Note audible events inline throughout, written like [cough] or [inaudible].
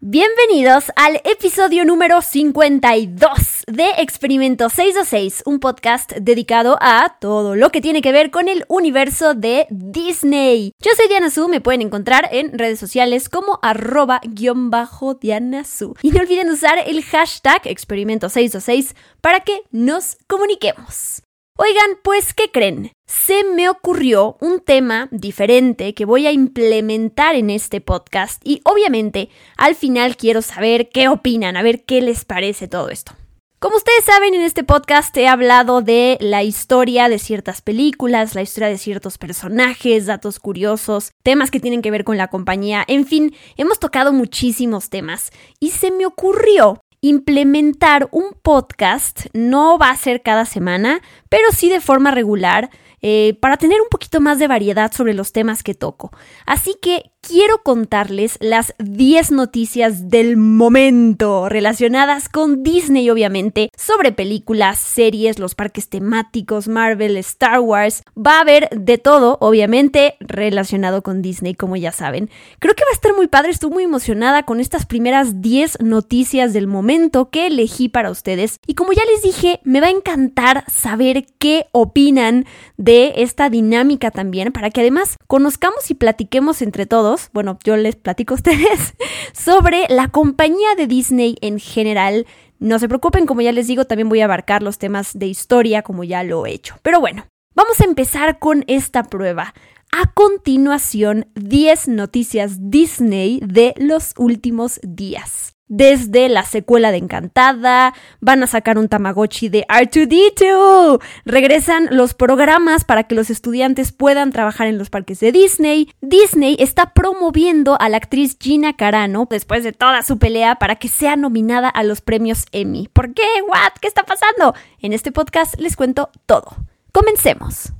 Bienvenidos al episodio número 52 de Experimento 626, un podcast dedicado a todo lo que tiene que ver con el universo de Disney. Yo soy Diana Su, me pueden encontrar en redes sociales como arroba guion bajo Diana Su. Y no olviden usar el hashtag Experimento 626 para que nos comuniquemos. Oigan, pues, ¿qué creen? Se me ocurrió un tema diferente que voy a implementar en este podcast y obviamente al final quiero saber qué opinan, a ver qué les parece todo esto. Como ustedes saben, en este podcast he hablado de la historia de ciertas películas, la historia de ciertos personajes, datos curiosos, temas que tienen que ver con la compañía, en fin, hemos tocado muchísimos temas y se me ocurrió implementar un podcast, no va a ser cada semana, pero sí de forma regular, eh, para tener un poquito más de variedad sobre los temas que toco. Así que quiero contarles las 10 noticias del momento relacionadas con Disney, obviamente, sobre películas, series, los parques temáticos, Marvel, Star Wars. Va a haber de todo, obviamente, relacionado con Disney, como ya saben. Creo que va a estar muy padre, estoy muy emocionada con estas primeras 10 noticias del momento que elegí para ustedes. Y como ya les dije, me va a encantar saber qué opinan de esta dinámica también, para que además conozcamos y platiquemos entre todos bueno, yo les platico a ustedes [laughs] sobre la compañía de Disney en general. No se preocupen, como ya les digo, también voy a abarcar los temas de historia como ya lo he hecho. Pero bueno, vamos a empezar con esta prueba. A continuación, 10 noticias Disney de los últimos días desde la secuela de Encantada, van a sacar un Tamagotchi de R2D2, regresan los programas para que los estudiantes puedan trabajar en los parques de Disney, Disney está promoviendo a la actriz Gina Carano después de toda su pelea para que sea nominada a los premios Emmy. ¿Por qué? ¿What? ¿Qué está pasando? En este podcast les cuento todo. Comencemos.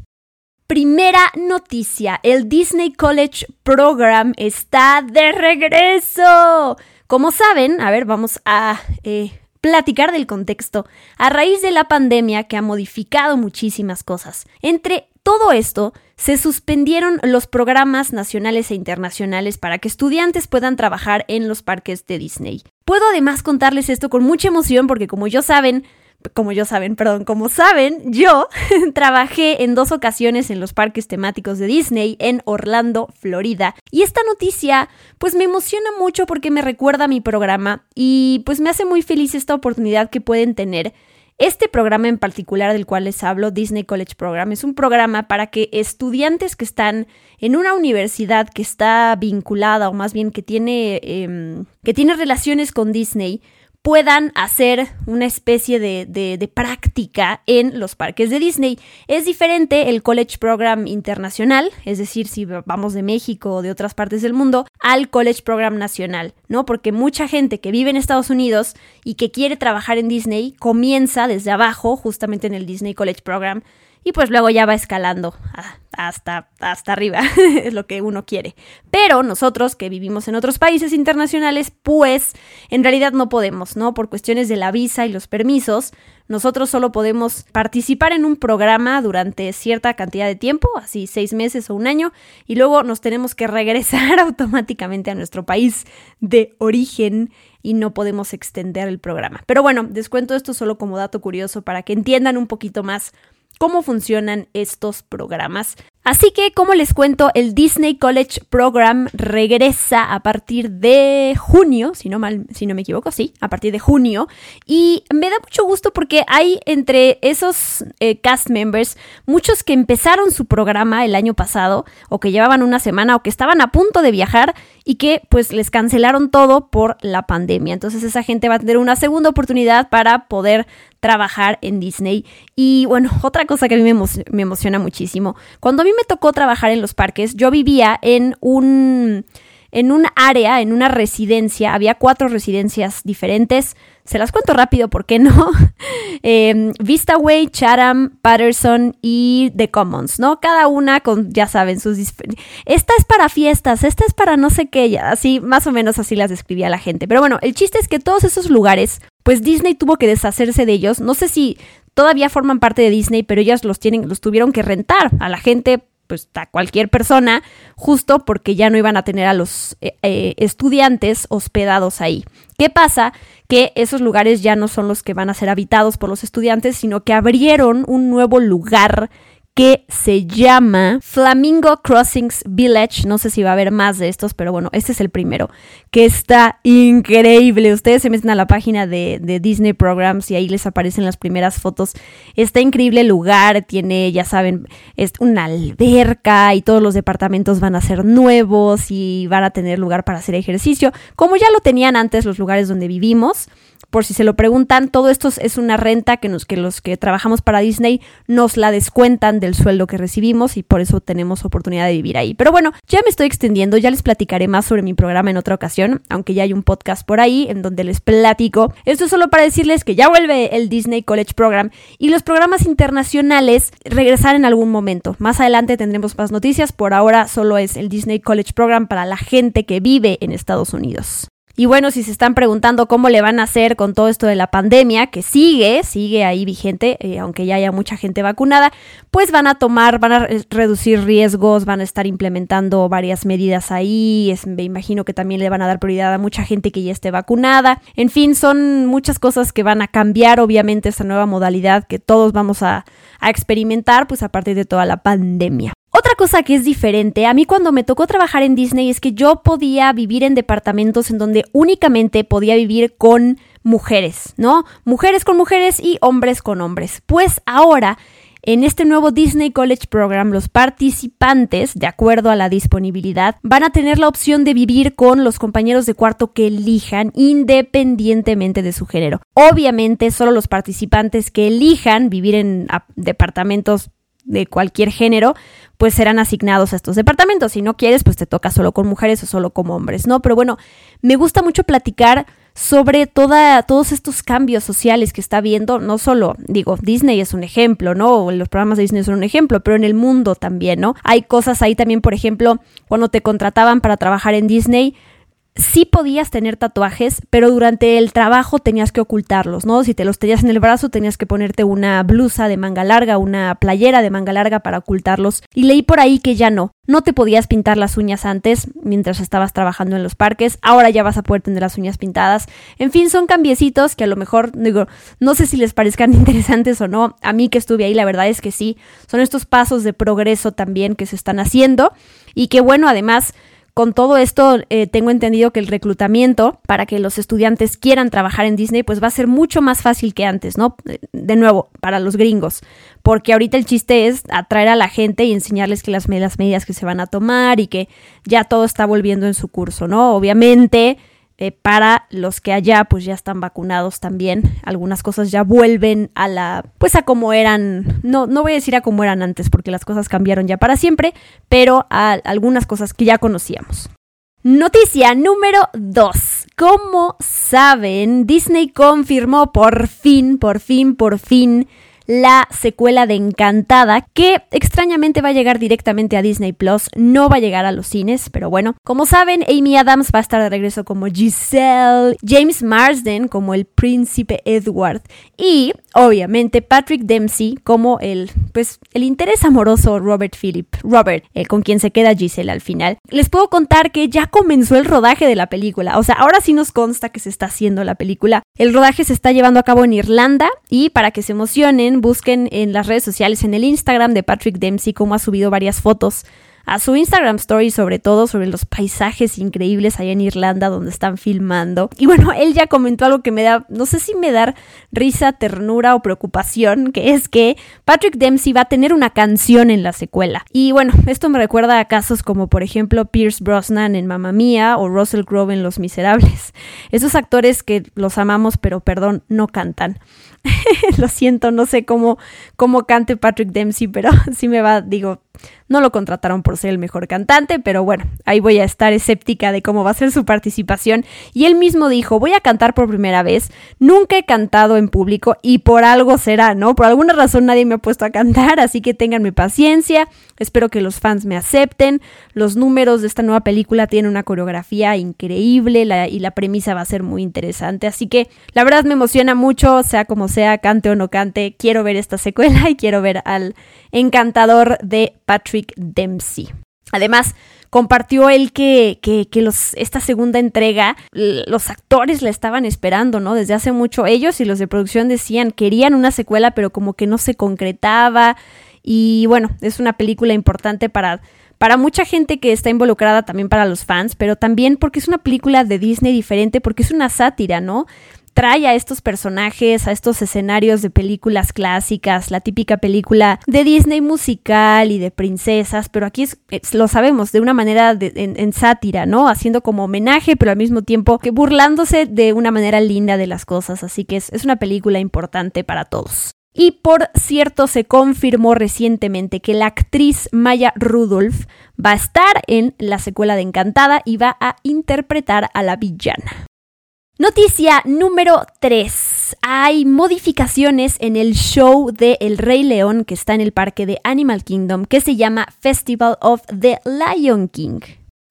Primera noticia, el Disney College Program está de regreso. Como saben, a ver, vamos a eh, platicar del contexto. A raíz de la pandemia que ha modificado muchísimas cosas. Entre todo esto, se suspendieron los programas nacionales e internacionales para que estudiantes puedan trabajar en los parques de Disney. Puedo además contarles esto con mucha emoción porque como ya saben, como yo saben, perdón, como saben, yo [laughs] trabajé en dos ocasiones en los parques temáticos de Disney en Orlando, Florida. Y esta noticia pues me emociona mucho porque me recuerda a mi programa y pues me hace muy feliz esta oportunidad que pueden tener. Este programa en particular del cual les hablo, Disney College Program, es un programa para que estudiantes que están en una universidad que está vinculada o más bien que tiene, em, que tiene relaciones con Disney, puedan hacer una especie de, práctica en los parques de Disney. Es diferente el College Program internacional, es decir, si vamos de México o de otras partes del mundo, al College Program nacional, ¿no? Porque mucha gente que vive en Estados Unidos y que quiere trabajar en Disney comienza desde abajo, justamente en el Disney College Program, y pues luego ya va escalando hasta, hasta arriba, [laughs] es lo que uno quiere. Pero nosotros que vivimos en otros países internacionales, pues en realidad no podemos, ¿no? Por cuestiones de la visa y los permisos, nosotros solo podemos participar en un programa durante cierta cantidad de tiempo, así seis meses o un año, y luego nos tenemos que regresar [laughs] automáticamente a nuestro país de origen y no podemos extender el programa. Pero bueno, descuento esto solo como dato curioso para que entiendan un poquito más cómo funcionan estos programas. Así que, como les cuento, el Disney College Program regresa a partir de junio, si no, mal, si no me equivoco, sí, a partir de junio. Y me da mucho gusto porque hay entre esos eh, cast members muchos que empezaron su programa el año pasado, o que llevaban una semana, o que estaban a punto de viajar y que pues les cancelaron todo por la pandemia. Entonces esa gente va a tener una segunda oportunidad para poder trabajar en Disney. Y bueno, [laughs] otra cosa que a mí me, me emociona muchísimo, cuando a mí me tocó trabajar en los parques, yo vivía en un en un área, en una residencia, había cuatro residencias diferentes. Se las cuento rápido, ¿por qué no? [laughs] eh, Vistaway, Chatham, Patterson y The Commons, ¿no? Cada una con, ya saben, sus... Esta es para fiestas, esta es para no sé qué, así, más o menos así las describía la gente. Pero bueno, el chiste es que todos esos lugares, pues Disney tuvo que deshacerse de ellos. No sé si todavía forman parte de Disney, pero ellas los tienen, los tuvieron que rentar a la gente pues a cualquier persona, justo porque ya no iban a tener a los eh, eh, estudiantes hospedados ahí. ¿Qué pasa? Que esos lugares ya no son los que van a ser habitados por los estudiantes, sino que abrieron un nuevo lugar que se llama Flamingo Crossings Village. No sé si va a haber más de estos, pero bueno, este es el primero, que está increíble. Ustedes se meten a la página de, Disney Programs y ahí les aparecen las primeras fotos. Está increíble el lugar, tiene, ya saben, es una alberca y todos los departamentos van a ser nuevos y van a tener lugar para hacer ejercicio, como ya lo tenían antes los lugares donde vivimos. Por si se lo preguntan, todo esto es una renta que, nos, que los que trabajamos para Disney nos la descuentan del sueldo que recibimos y por eso tenemos oportunidad de vivir ahí. Pero bueno, ya me estoy extendiendo, ya les platicaré más sobre mi programa en otra ocasión, aunque ya hay un podcast por ahí en donde les platico. Esto es solo para decirles que ya vuelve el Disney College Program y los programas internacionales regresar en algún momento. Más adelante tendremos más noticias, por ahora solo es el Disney College Program para la gente que vive en Estados Unidos. Y bueno, si se están preguntando cómo le van a hacer con todo esto de la pandemia, que sigue, sigue ahí vigente, eh, aunque ya haya mucha gente vacunada, pues van a tomar, van a reducir riesgos, van a estar implementando varias medidas ahí, me imagino que también le van a dar prioridad a mucha gente que ya esté vacunada. En fin, son muchas cosas que van a cambiar, obviamente, esta nueva modalidad que todos vamos a experimentar, pues a partir de toda la pandemia. Otra cosa que es diferente, a mí cuando me tocó trabajar en Disney es que yo podía vivir en departamentos en donde únicamente podía vivir con mujeres, ¿no? Mujeres con mujeres y hombres con hombres. Pues ahora, en este nuevo Disney College Program, los participantes, de acuerdo a la disponibilidad, van a tener la opción de vivir con los compañeros de cuarto que elijan independientemente de su género. Obviamente, solo los participantes que elijan vivir en departamentos de cualquier género, pues serán asignados a estos departamentos. Si no quieres, pues te toca solo con mujeres o solo con hombres, ¿no? Pero bueno, me gusta mucho platicar sobre toda, todos estos cambios sociales que está viendo, no solo, digo, Disney es un ejemplo, ¿no? Los programas de Disney son un ejemplo, pero en el mundo también, ¿no? Hay cosas ahí también, por ejemplo, cuando te contrataban para trabajar en Disney, sí podías tener tatuajes, pero durante el trabajo tenías que ocultarlos, ¿no? Si te los tenías en el brazo, tenías que ponerte una blusa de manga larga, una playera de manga larga para ocultarlos. Y leí por ahí que ya no. No te podías pintar las uñas antes mientras estabas trabajando en los parques. Ahora ya vas a poder tener las uñas pintadas. En fin, son cambiecitos que a lo mejor, digo, no sé si les parezcan [laughs] interesantes o no. A mí que estuve ahí, la verdad es que sí. Son estos pasos de progreso también que se están haciendo. Y que bueno, además con todo esto, eh, tengo entendido que el reclutamiento para que los estudiantes quieran trabajar en Disney, pues va a ser mucho más fácil que antes, ¿no? De nuevo, para los gringos, porque ahorita el chiste es atraer a la gente y enseñarles que las, las medidas que se van a tomar y que ya todo está volviendo en su curso, ¿no? Obviamente eh, para los que allá pues ya están vacunados también. Algunas cosas ya vuelven a la, pues a como eran, no, no voy a decir a como eran antes porque las cosas cambiaron ya para siempre, pero a algunas cosas que ya conocíamos. Noticia número 2. Como saben, Disney confirmó por fin, por fin, por fin la secuela de Encantada, que extrañamente va a llegar directamente a Disney Plus, no va a llegar a los cines, pero bueno, como saben, Amy Adams va a estar de regreso como Giselle, James Marsden como el príncipe Edward y obviamente Patrick Dempsey como el pues el interés amoroso Robert Philip, Robert, el con quien se queda Giselle al final. Les puedo contar que ya comenzó el rodaje de la película, o sea, ahora sí nos consta que se está haciendo la película. El rodaje se está llevando a cabo en Irlanda y para que se emocionen busquen en las redes sociales, en el Instagram de Patrick Dempsey, como ha subido varias fotos a su Instagram Story, sobre todo sobre los paisajes increíbles allá en Irlanda donde están filmando. Y bueno, [laughs] él ya comentó algo que me da, no sé si me da risa, ternura o preocupación, que es que Patrick Dempsey va a tener una canción en la secuela. Y bueno, esto me recuerda a casos como por ejemplo Pierce Brosnan en Mamma Mía o Russell Crowe en Los Miserables. [laughs] Esos actores que los amamos, pero perdón, no cantan. [laughs] lo siento, no sé cómo, cómo cante Patrick Dempsey, pero [laughs] sí me va, digo, no lo contrataron por ser el mejor cantante, pero bueno, ahí voy a estar escéptica de cómo va a ser su participación. Y él mismo dijo, voy a cantar por primera vez, nunca he cantado en público y por algo será, ¿no? Por alguna razón nadie me ha puesto a cantar, así que ténganme paciencia, espero que los fans me acepten. Los números de esta nueva película tienen una coreografía increíble y la premisa va a ser muy interesante, así que la verdad me emociona mucho, sea como sea, cante o no cante, quiero ver esta secuela y quiero ver al encantador de Patrick Dempsey. Además, compartió él que, que, los, esta segunda entrega, los actores la estaban esperando, ¿no? Desde hace mucho ellos y los de producción decían, querían una secuela, pero como que no se concretaba. Y bueno, es una película importante para, para mucha gente que está involucrada, también para los fans, pero también porque es una película de Disney diferente, porque es una sátira, ¿no? Trae a estos personajes, a estos escenarios de películas clásicas, la típica película de Disney musical y de princesas, pero aquí es, lo sabemos de una manera en, sátira, ¿no? Haciendo como homenaje, pero al mismo tiempo que burlándose de una manera linda de las cosas, así que es, es una película importante para todos. Y por cierto, se confirmó recientemente que la actriz Maya Rudolph va a estar en la secuela de Encantada y va a interpretar a la villana. Noticia número 3. Hay modificaciones en el show de El Rey León que está en el parque de Animal Kingdom que se llama Festival of the Lion King.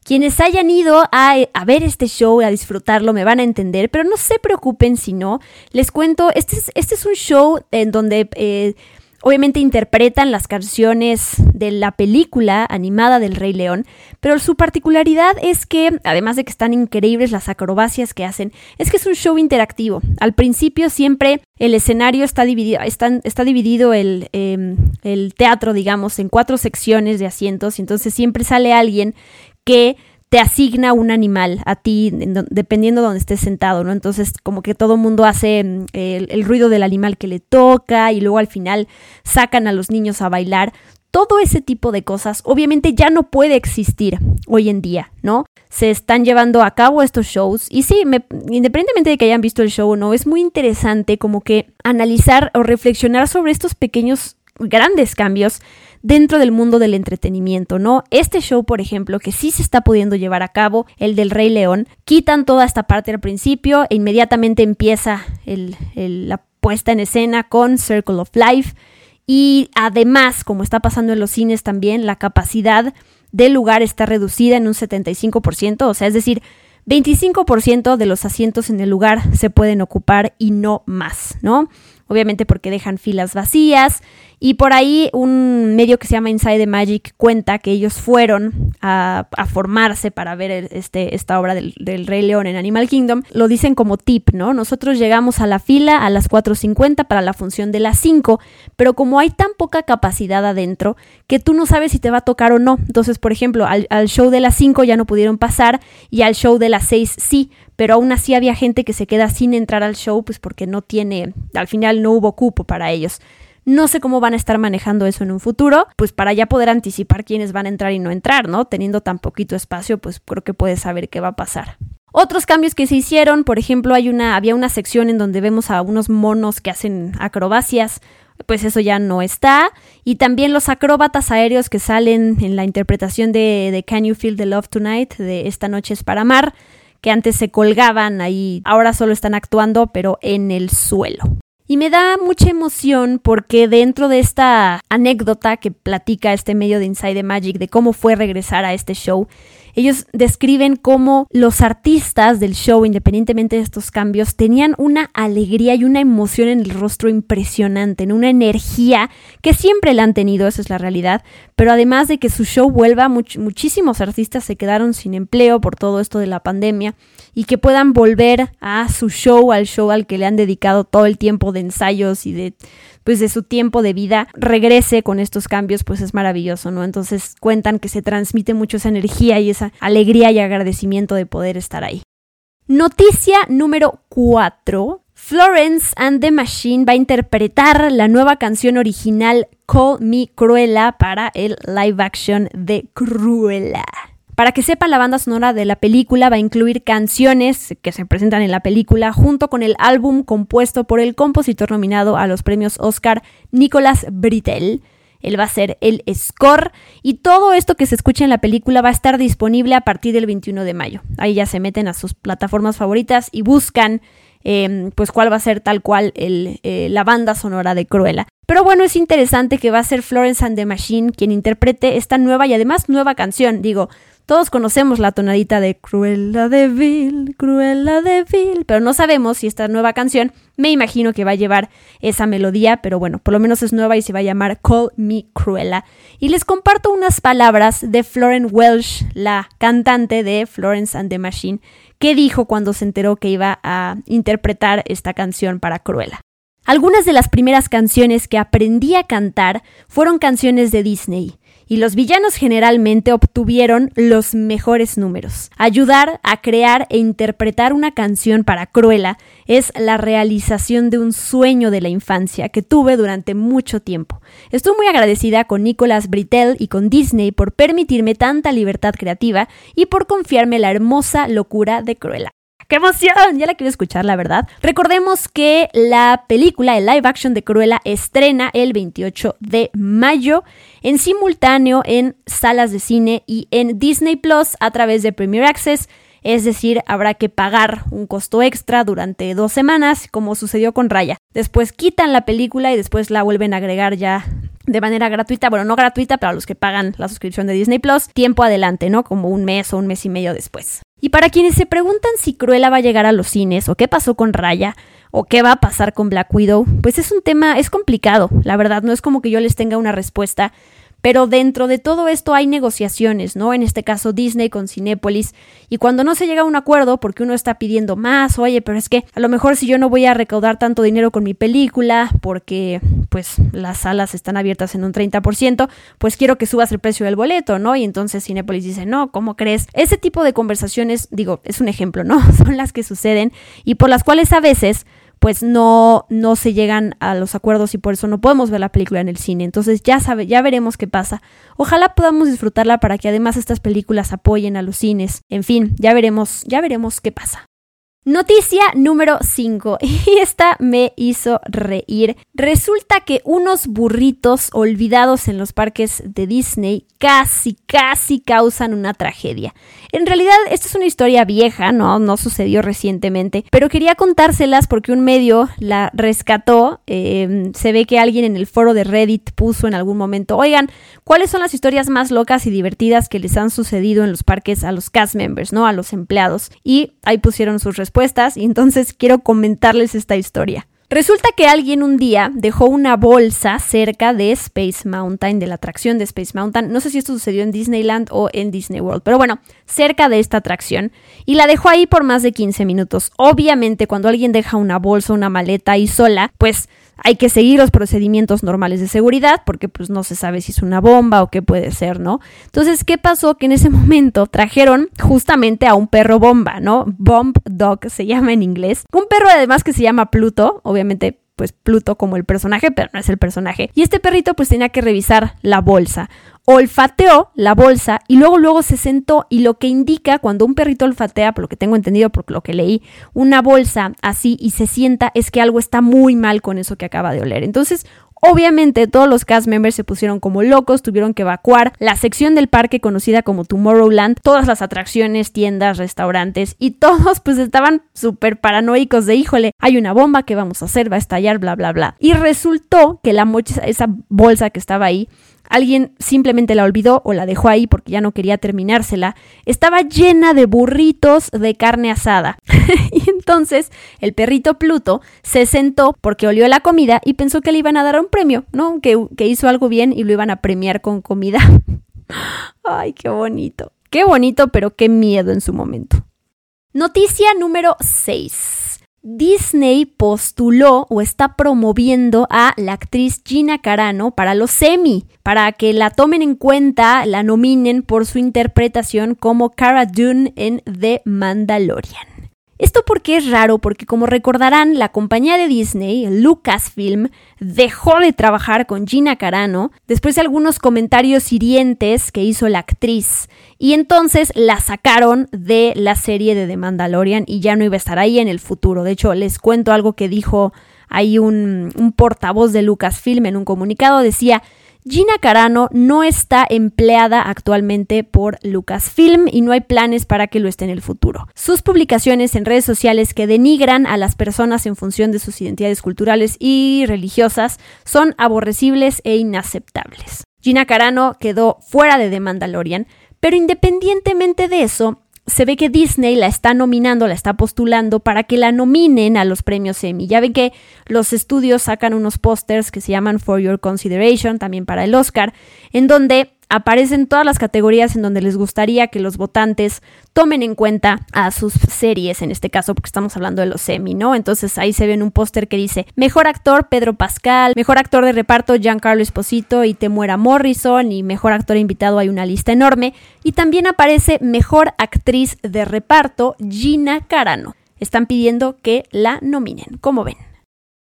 Quienes hayan ido a, ver este show, a disfrutarlo, me van a entender, pero no se preocupen si no. Les cuento, este es, este es un show en donde eh, Obviamente interpretan las canciones de la película animada del Rey León, pero su particularidad es que, además de que están increíbles las acrobacias que hacen, es que es un show interactivo. Al principio siempre el escenario está dividido, está, dividido el, em, el teatro, digamos, en cuatro secciones de asientos, y entonces siempre sale alguien que te asigna un animal a ti, dependiendo de donde estés sentado, ¿no? Entonces, como que todo el mundo hace mm, el, ruido del animal que le toca y luego al final sacan a los niños a bailar. Todo ese tipo de cosas obviamente ya no puede existir hoy en día, ¿no? Se están llevando a cabo estos shows y sí, independientemente de que hayan visto el show o no, es muy interesante como que analizar o reflexionar sobre estos pequeños grandes cambios dentro del mundo del entretenimiento, ¿no? Este show, por ejemplo, que sí se está pudiendo llevar a cabo, el del Rey León, quitan toda esta parte al principio e inmediatamente empieza la puesta en escena con Circle of Life y además, como está pasando en los cines también, la capacidad del lugar está reducida en un 75%, o sea, es decir, 25% de los asientos en el lugar se pueden ocupar y no más, ¿no? Obviamente porque dejan filas vacías y por ahí un medio que se llama Inside the Magic cuenta que ellos fueron a, formarse para ver este, esta obra del, Rey León en Animal Kingdom. Lo dicen como tip, ¿no? Nosotros llegamos a la fila a las 4.50 para la función de las 5, pero como hay tan poca capacidad adentro que tú no sabes si te va a tocar o no. Entonces, por ejemplo, al, al show de las 5 ya no pudieron pasar y al show de las 6 sí, pero aún así había gente que se queda sin entrar al show pues porque no tiene, al final no hubo cupo para ellos. No sé cómo van a estar manejando eso en un futuro, pues para ya poder anticipar quiénes van a entrar y no entrar, ¿no? Teniendo tan poquito espacio, pues creo que puedes saber qué va a pasar. Otros cambios que se hicieron, por ejemplo, hay una, había una sección en donde vemos a unos monos que hacen acrobacias, pues eso ya no está. Y también los acróbatas aéreos que salen en la interpretación de, de Can You Feel the Love Tonight, de Esta Noche es para Amar, que antes se colgaban ahí, ahora solo están actuando, pero en el suelo. Y me da mucha emoción porque dentro de esta anécdota que platica este medio de Inside the Magic de cómo fue regresar a este show, ellos describen cómo los artistas del show, independientemente de estos cambios, tenían una alegría y una emoción en el rostro impresionante, en una energía que siempre la han tenido, esa es la realidad, pero además de que su show vuelva, muchísimos artistas se quedaron sin empleo por todo esto de la pandemia y que puedan volver a su show, al show al que le han dedicado todo el tiempo de ensayos y de pues de su tiempo de vida regrese con estos cambios, pues es maravilloso, ¿no? Entonces cuentan que se transmite mucho esa energía y esa alegría y agradecimiento de poder estar ahí. Noticia número 4. Florence and the Machine va a interpretar la nueva canción original Call Me Cruella para el live action de Cruella. Para que sepa, la banda sonora de la película va a incluir canciones que se presentan en la película junto con el álbum compuesto por el compositor nominado a los premios Oscar Nicolas Britell. Él va a ser el score y todo esto que se escucha en la película va a estar disponible a partir del 21 de mayo. Ahí ya se meten a sus plataformas favoritas y buscan em, pues cuál va a ser tal cual eh, la banda sonora de Cruella. Pero bueno, es interesante que va a ser Florence and the Machine quien interprete esta nueva y además nueva canción. Digo, todos conocemos la tonadita de Cruella de Vil, Cruella de pero no sabemos si esta nueva canción, me imagino que va a llevar esa melodía, pero bueno, por lo menos es nueva y se va a llamar Call Me Cruella. Y les comparto unas palabras de Florence Welsh, la cantante de Florence and the Machine, que dijo cuando se enteró que iba a interpretar esta canción para Cruella. Algunas de las primeras canciones que aprendí a cantar fueron canciones de Disney, y los villanos generalmente obtuvieron los mejores números. Ayudar a crear e interpretar una canción para Cruella es la realización de un sueño de la infancia que tuve durante mucho tiempo. Estoy muy agradecida con Nicolas Britell y con Disney por permitirme tanta libertad creativa y por confiarme la hermosa locura de Cruella. ¡Qué emoción! Ya la quiero escuchar, la verdad. Recordemos que la película, el live action de Cruella, estrena el 28 de mayo en simultáneo en salas de cine y en Disney Plus a través de Premier Access. Es decir, habrá que pagar un costo extra durante dos semanas, como sucedió con Raya. Después quitan la película y después la vuelven a agregar ya de manera gratuita, bueno, no gratuita, pero a los que pagan la suscripción de Disney Plus, tiempo adelante, ¿no? Como un mes o un mes y medio después. Y para quienes se preguntan si Cruella va a llegar a los cines o qué pasó con Raya o qué va a pasar con Black Widow, pues es un tema, es complicado, la verdad, no es como que yo les tenga una respuesta pero dentro de todo esto hay negociaciones, ¿no? En este caso Disney con Cinépolis. Y cuando no se llega a un acuerdo porque uno está pidiendo más, oye, pero es que a lo mejor si yo no voy a recaudar tanto dinero con mi película porque pues las salas están abiertas en un 30%, pues quiero que subas el precio del boleto, ¿no? Y entonces Cinépolis dice, no, ¿cómo crees? Ese tipo de conversaciones, digo, es un ejemplo, ¿no? [laughs] Son las que suceden y por las cuales a veces pues no, no se llegan a los acuerdos y por eso no podemos ver la película en el cine. Entonces ya sabe, ya veremos qué pasa. Ojalá podamos disfrutarla para que además estas películas apoyen a los cines. En fin, ya veremos, ya veremos qué pasa. Noticia número 5. [laughs] Y esta me hizo reír. Resulta que unos burritos olvidados en los parques de Disney casi, casi causan una tragedia. En realidad, esta es una historia vieja, no, no sucedió recientemente, pero quería contárselas porque un medio la rescató. Em, se ve que alguien en el foro de Reddit puso en algún momento, oigan, ¿cuáles son las historias más locas y divertidas que les han sucedido en los parques a los cast members, no a los empleados? Y ahí pusieron sus respuestas y entonces quiero comentarles esta historia. Resulta que alguien un día dejó una bolsa cerca de Space Mountain, de la atracción de Space Mountain. No sé si esto sucedió en Disneyland o en Disney World, pero bueno, cerca de esta atracción. Y la dejó ahí por más de 15 minutos. Obviamente, cuando alguien deja una bolsa, una maleta ahí sola, pues hay que seguir los procedimientos normales de seguridad porque pues no se sabe si es una bomba o qué puede ser, ¿no? Entonces, ¿qué pasó? Que en ese momento trajeron justamente a un perro bomba, ¿no? Bomb Dog se llama en inglés. Un perro además que se llama Pluto, pues Pluto como el personaje, pero no es el personaje. Y este perrito pues tenía que revisar la bolsa olfateó la bolsa y luego luego se sentó y lo que indica cuando un perrito olfatea, por lo que tengo entendido, por lo que leí, una bolsa así y se sienta es que algo está muy mal con eso que acaba de oler. Entonces, Obviamente todos los cast members se pusieron como locos, tuvieron que evacuar la sección del parque conocida como Tomorrowland, todas las atracciones, tiendas, restaurantes y todos pues estaban súper paranoicos de híjole, hay una bomba que vamos a hacer, va a estallar, bla, bla, bla. Y resultó que la esa bolsa que estaba ahí alguien simplemente la olvidó o la dejó ahí porque ya no quería terminársela, estaba llena de burritos de carne asada. [laughs] y entonces el perrito Pluto se sentó porque olió la comida y pensó que le iban a dar un premio, ¿no? Que, que hizo algo bien y lo iban a premiar con comida. [laughs] Ay, qué bonito. Qué bonito, pero qué miedo en su momento. Noticia número 6. Disney postuló o está promoviendo a la actriz Gina Carano para los Emmy, para que la tomen en cuenta, la nominen por su interpretación como Cara Dune en The Mandalorian. Esto porque es raro, porque como recordarán, la compañía de Disney, Lucasfilm, dejó de trabajar con Gina Carano después de algunos comentarios hirientes que hizo la actriz. Y entonces la sacaron de la serie de The Mandalorian y ya no iba a estar ahí en el futuro. De hecho, les cuento algo que dijo ahí un, portavoz de Lucasfilm en un comunicado. Decía, Gina Carano no está empleada actualmente por Lucasfilm y no hay planes para que lo esté en el futuro. Sus publicaciones en redes sociales que denigran a las personas en función de sus identidades culturales y religiosas son aborrecibles e inaceptables. Gina Carano quedó fuera de The Mandalorian, pero independientemente de eso, se ve que Disney la está nominando, la está postulando para que la nominen a los premios Emmy. Ya ven que los estudios sacan unos pósters que se llaman For Your Consideration, también para el Oscar, en donde aparecen todas las categorías en donde les gustaría que los votantes tomen en cuenta a sus series, en este caso porque estamos hablando de los semi, ¿no? Entonces ahí se ve en un póster que dice Mejor actor Pedro Pascal, Mejor actor de reparto Giancarlo Esposito y Temuera Morrison y Mejor actor invitado hay una lista enorme y también aparece Mejor actriz de reparto Gina Carano. Están pidiendo que la nominen, ¿cómo ven?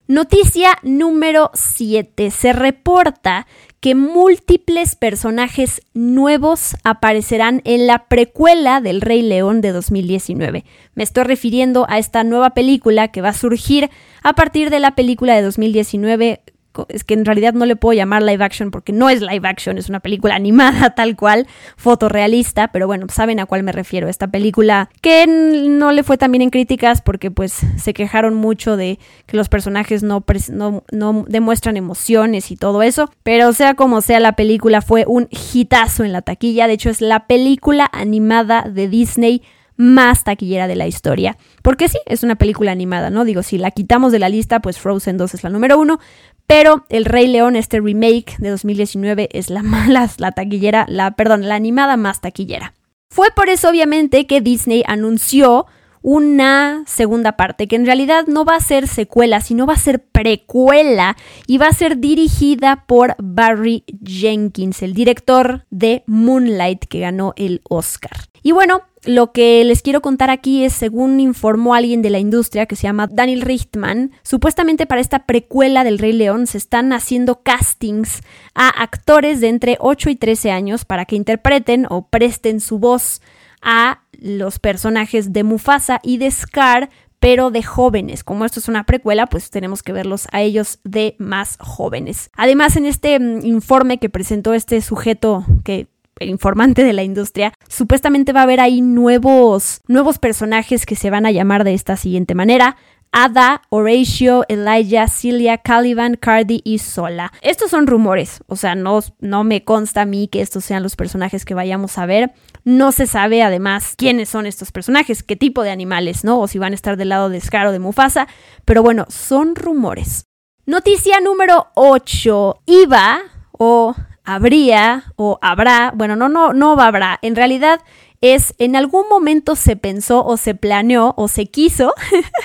Noticia número 7. Se reporta que múltiples personajes nuevos aparecerán en la precuela del Rey León de 2019. Me estoy refiriendo a esta nueva película que va a surgir a partir de la película de 2019 es que en realidad no le puedo llamar live action porque no es live action, es una película [laughs] animada tal cual, fotorrealista, pero bueno, saben a cuál me refiero. Esta película que no le fue tan bien en críticas porque pues se quejaron mucho de que los personajes no, no, no demuestran emociones y todo eso, pero sea como sea, la película fue un hitazo en la taquilla, de hecho es la película animada de Disney más taquillera de la historia. Porque sí, es una película animada, ¿no? Digo, si la quitamos de la lista, pues Frozen 2 es la número uno, pero El Rey León, este remake de 2019, es la [laughs] mala, la taquillera, la, perdón, la animada más taquillera. Fue por eso, obviamente, que Disney anunció una segunda parte, que en realidad no va a ser secuela, sino va a ser precuela y va a ser dirigida por Barry Jenkins, el director de Moonlight que ganó el Oscar. Y bueno, lo que les quiero contar aquí es, según informó alguien de la industria que se llama Daniel Richtman, supuestamente para esta precuela del Rey León se están haciendo castings a actores de entre 8 y 13 años para que interpreten o presten su voz a los personajes de Mufasa y de Scar, pero de jóvenes. Como esto es una precuela, pues tenemos que verlos a ellos de más jóvenes. Además, en este mm, informe que presentó este sujeto que el informante de la industria, supuestamente va a haber ahí nuevos, nuevos personajes que se van a llamar de esta siguiente manera. Ada, Horatio, Elijah, Celia, Caliban, Cardi y Sola. Estos son rumores, o sea, no, no me consta a mí que estos sean los personajes que vayamos a ver. No se sabe además quiénes son estos personajes, qué tipo de animales, ¿no? O si van a estar del lado de Scar o de Mufasa. Pero bueno, son rumores. Noticia número 8. Iba o habría o habrá, bueno, no, no, no habrá, en realidad es en algún momento se pensó o se planeó o se quiso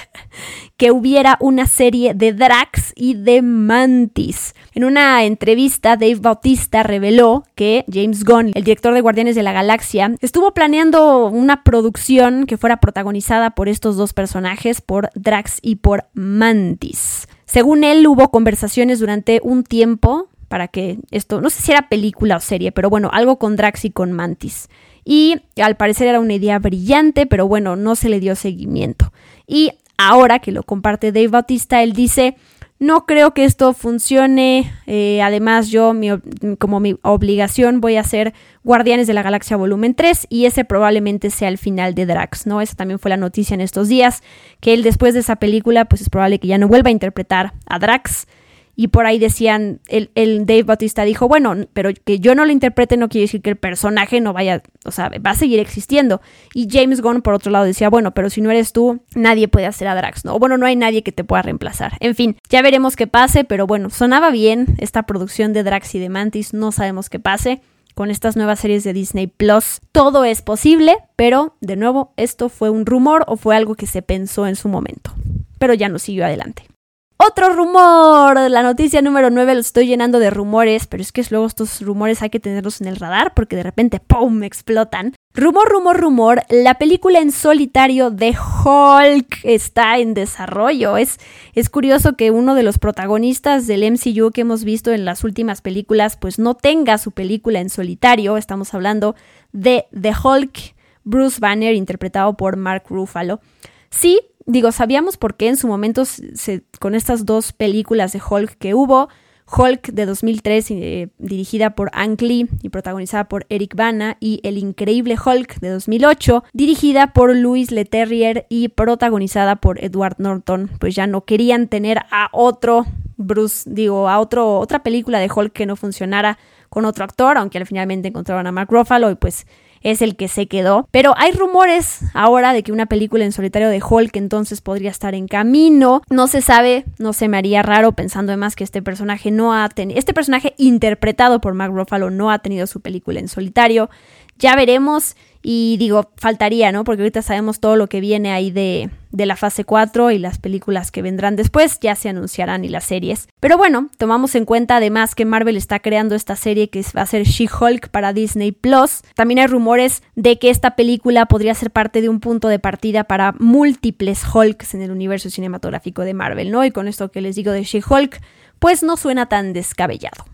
[laughs] que hubiera una serie de Drax y de Mantis. En una entrevista, Dave Bautista reveló que James Gunn, el director de Guardianes de la Galaxia, estuvo planeando una producción que fuera protagonizada por estos dos personajes, por Drax y por Mantis. Según él, hubo conversaciones durante un tiempo para que esto, no sé si era película o serie, pero bueno, algo con Drax y con Mantis. Y al parecer era una idea brillante, pero bueno, no se le dio seguimiento. Y ahora que lo comparte Dave Bautista, él dice, no creo que esto funcione. Eh, además, yo como mi obligación voy a hacer Guardianes de la Galaxia Volumen 3 y ese probablemente sea el final de Drax, ¿no? Esa también fue la noticia en estos días, que él después de esa película, pues es probable que ya no vuelva a interpretar a Drax y por ahí decían, el, el, Dave Bautista dijo, bueno, pero que yo no lo interprete no quiere decir que el personaje no vaya, o sea, va a seguir existiendo. Y James Gunn, por otro lado, decía, bueno, pero si no eres tú, nadie puede hacer a Drax, ¿no? Bueno, no hay nadie que te pueda reemplazar. En fin, ya veremos qué pase, pero bueno, sonaba bien esta producción de Drax y de Mantis, no sabemos qué pase con estas nuevas series de Disney Plus. Todo es posible, pero de nuevo, esto fue un rumor o fue algo que se pensó en su momento. Pero ya no siguió adelante. Otro rumor, la noticia número 9 lo estoy llenando de rumores, pero es que luego estos rumores hay que tenerlos en el radar porque de repente ¡pum! explotan. Rumor, rumor, rumor, la película en solitario de Hulk está en desarrollo. Es, es curioso que uno de los protagonistas del MCU que hemos visto en las últimas películas pues no tenga su película en solitario. Estamos hablando de The Hulk, Bruce Banner, interpretado por Mark Ruffalo. Sí, digo, sabíamos por qué en su momento con estas dos películas de Hulk que hubo, Hulk de 2003, eh, dirigida por Ang Lee y protagonizada por Eric Bana, y El Increíble Hulk de 2008, dirigida por Louis Leterrier y protagonizada por Edward Norton. Pues ya no querían tener a otro Bruce, digo, a otro, otra película de Hulk que no funcionara con otro actor, aunque al finalmente encontraron a Mark Ruffalo y pues es el que se quedó. Pero hay rumores ahora de que una película en solitario de Hulk entonces podría estar en camino. No se sabe, no se me haría raro pensando además que este personaje no ha tenido, este personaje interpretado por Mark Ruffalo no ha tenido su película en solitario. Ya veremos y digo, faltaría, ¿no? Porque ahorita sabemos todo lo que viene ahí de, de, la fase 4 y las películas que vendrán después ya se anunciarán y las series. Pero bueno, tomamos en cuenta además que Marvel está creando esta serie que va a ser She-Hulk para Disney Plus. También hay rumores de que esta película podría ser parte de un punto de partida para múltiples Hulks en el universo cinematográfico de Marvel, ¿no? Y con esto que les digo de She-Hulk, pues no suena tan descabellado.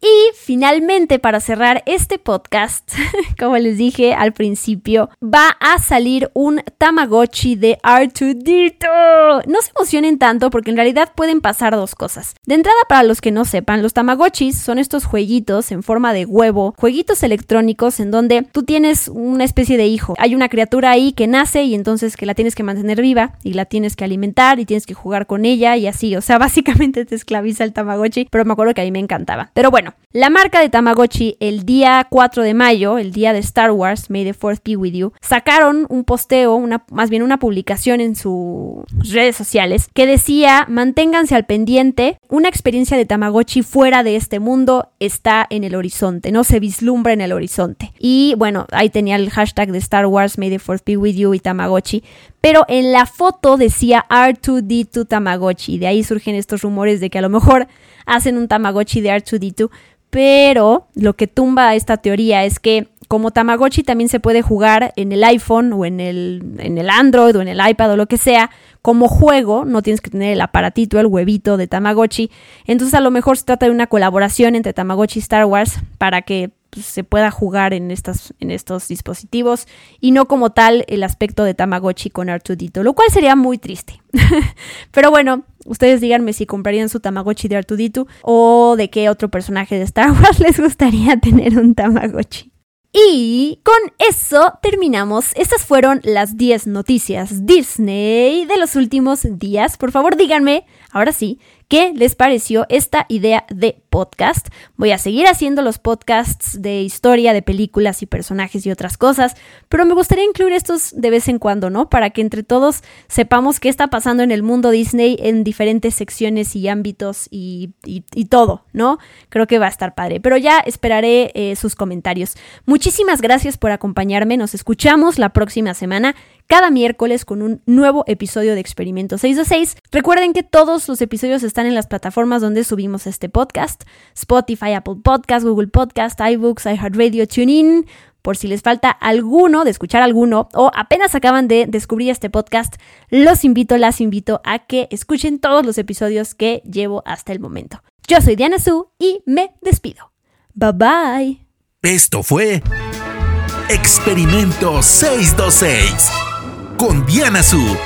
Y finalmente, para cerrar este podcast, [laughs] como les dije al principio, va a salir un Tamagotchi de R2D2. No se emocionen tanto porque en realidad pueden pasar dos cosas. De entrada, para los que no sepan, los Tamagotchis son estos jueguitos en forma de huevo, jueguitos electrónicos en donde tú tienes una especie de hijo. Hay una criatura ahí que nace y entonces que la tienes que mantener viva y la tienes que alimentar y tienes que jugar con ella y así. O sea, [laughs] básicamente te esclaviza el Tamagotchi, pero me acuerdo que a mí me encantaba. Pero bueno, la marca de Tamagotchi, el día 4 de mayo, el día de Star Wars, May the Fourth be with you, sacaron un posteo, una, más bien una publicación en sus redes sociales que decía: manténganse al pendiente, una experiencia de Tamagotchi fuera de este mundo está en el horizonte, no se vislumbra en el horizonte. Y bueno, ahí tenía el hashtag de Star Wars, May the Fourth be with you y Tamagotchi. Pero en la foto decía R2D2 Tamagotchi. De ahí surgen estos rumores de que a lo mejor hacen un Tamagotchi de R2D2. Pero lo que tumba esta teoría es que como Tamagotchi también se puede jugar en el iPhone o en el, en el Android o en el iPad o lo que sea, como juego, no tienes que tener el aparatito, el huevito de Tamagotchi. Entonces a lo mejor se trata de una colaboración entre Tamagotchi y Star Wars para que pues, se pueda jugar en, estas, en estos dispositivos y no como tal el aspecto de Tamagotchi con Artudito, lo cual sería muy triste. [laughs] Pero bueno, ustedes díganme si comprarían su Tamagotchi de Artudito o de qué otro personaje de Star Wars [laughs] les gustaría tener un Tamagotchi. Y con eso terminamos. Estas fueron las 10 noticias Disney de los últimos días. Por favor, díganme, ahora sí, qué les pareció esta idea de podcast. Voy a seguir haciendo los podcasts de historia, de películas y personajes y otras cosas, pero me gustaría incluir estos de vez en cuando, ¿no? Para que entre todos sepamos qué está pasando en el mundo Disney en diferentes secciones y ámbitos y, todo, ¿no? Creo que va a estar padre, pero ya esperaré eh, sus comentarios. Muchísimas gracias por acompañarme, nos escuchamos la próxima semana cada miércoles con un nuevo episodio de Experimento 626. Recuerden que todos los episodios están en las plataformas donde subimos este podcast, Spotify, Apple Podcast, Google Podcast, iBooks, iHeartRadio, TuneIn. Por si les falta alguno, de escuchar alguno, o apenas acaban de descubrir este podcast, los invito, las invito a que escuchen todos los episodios que llevo hasta el momento. Yo soy Diana Su y me despido. Bye bye. Esto fue Experimento 626 con Diana Su.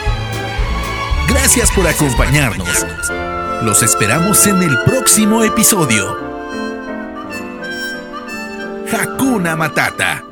Gracias por acompañarnos. Los esperamos en el próximo episodio. Hakuna Matata.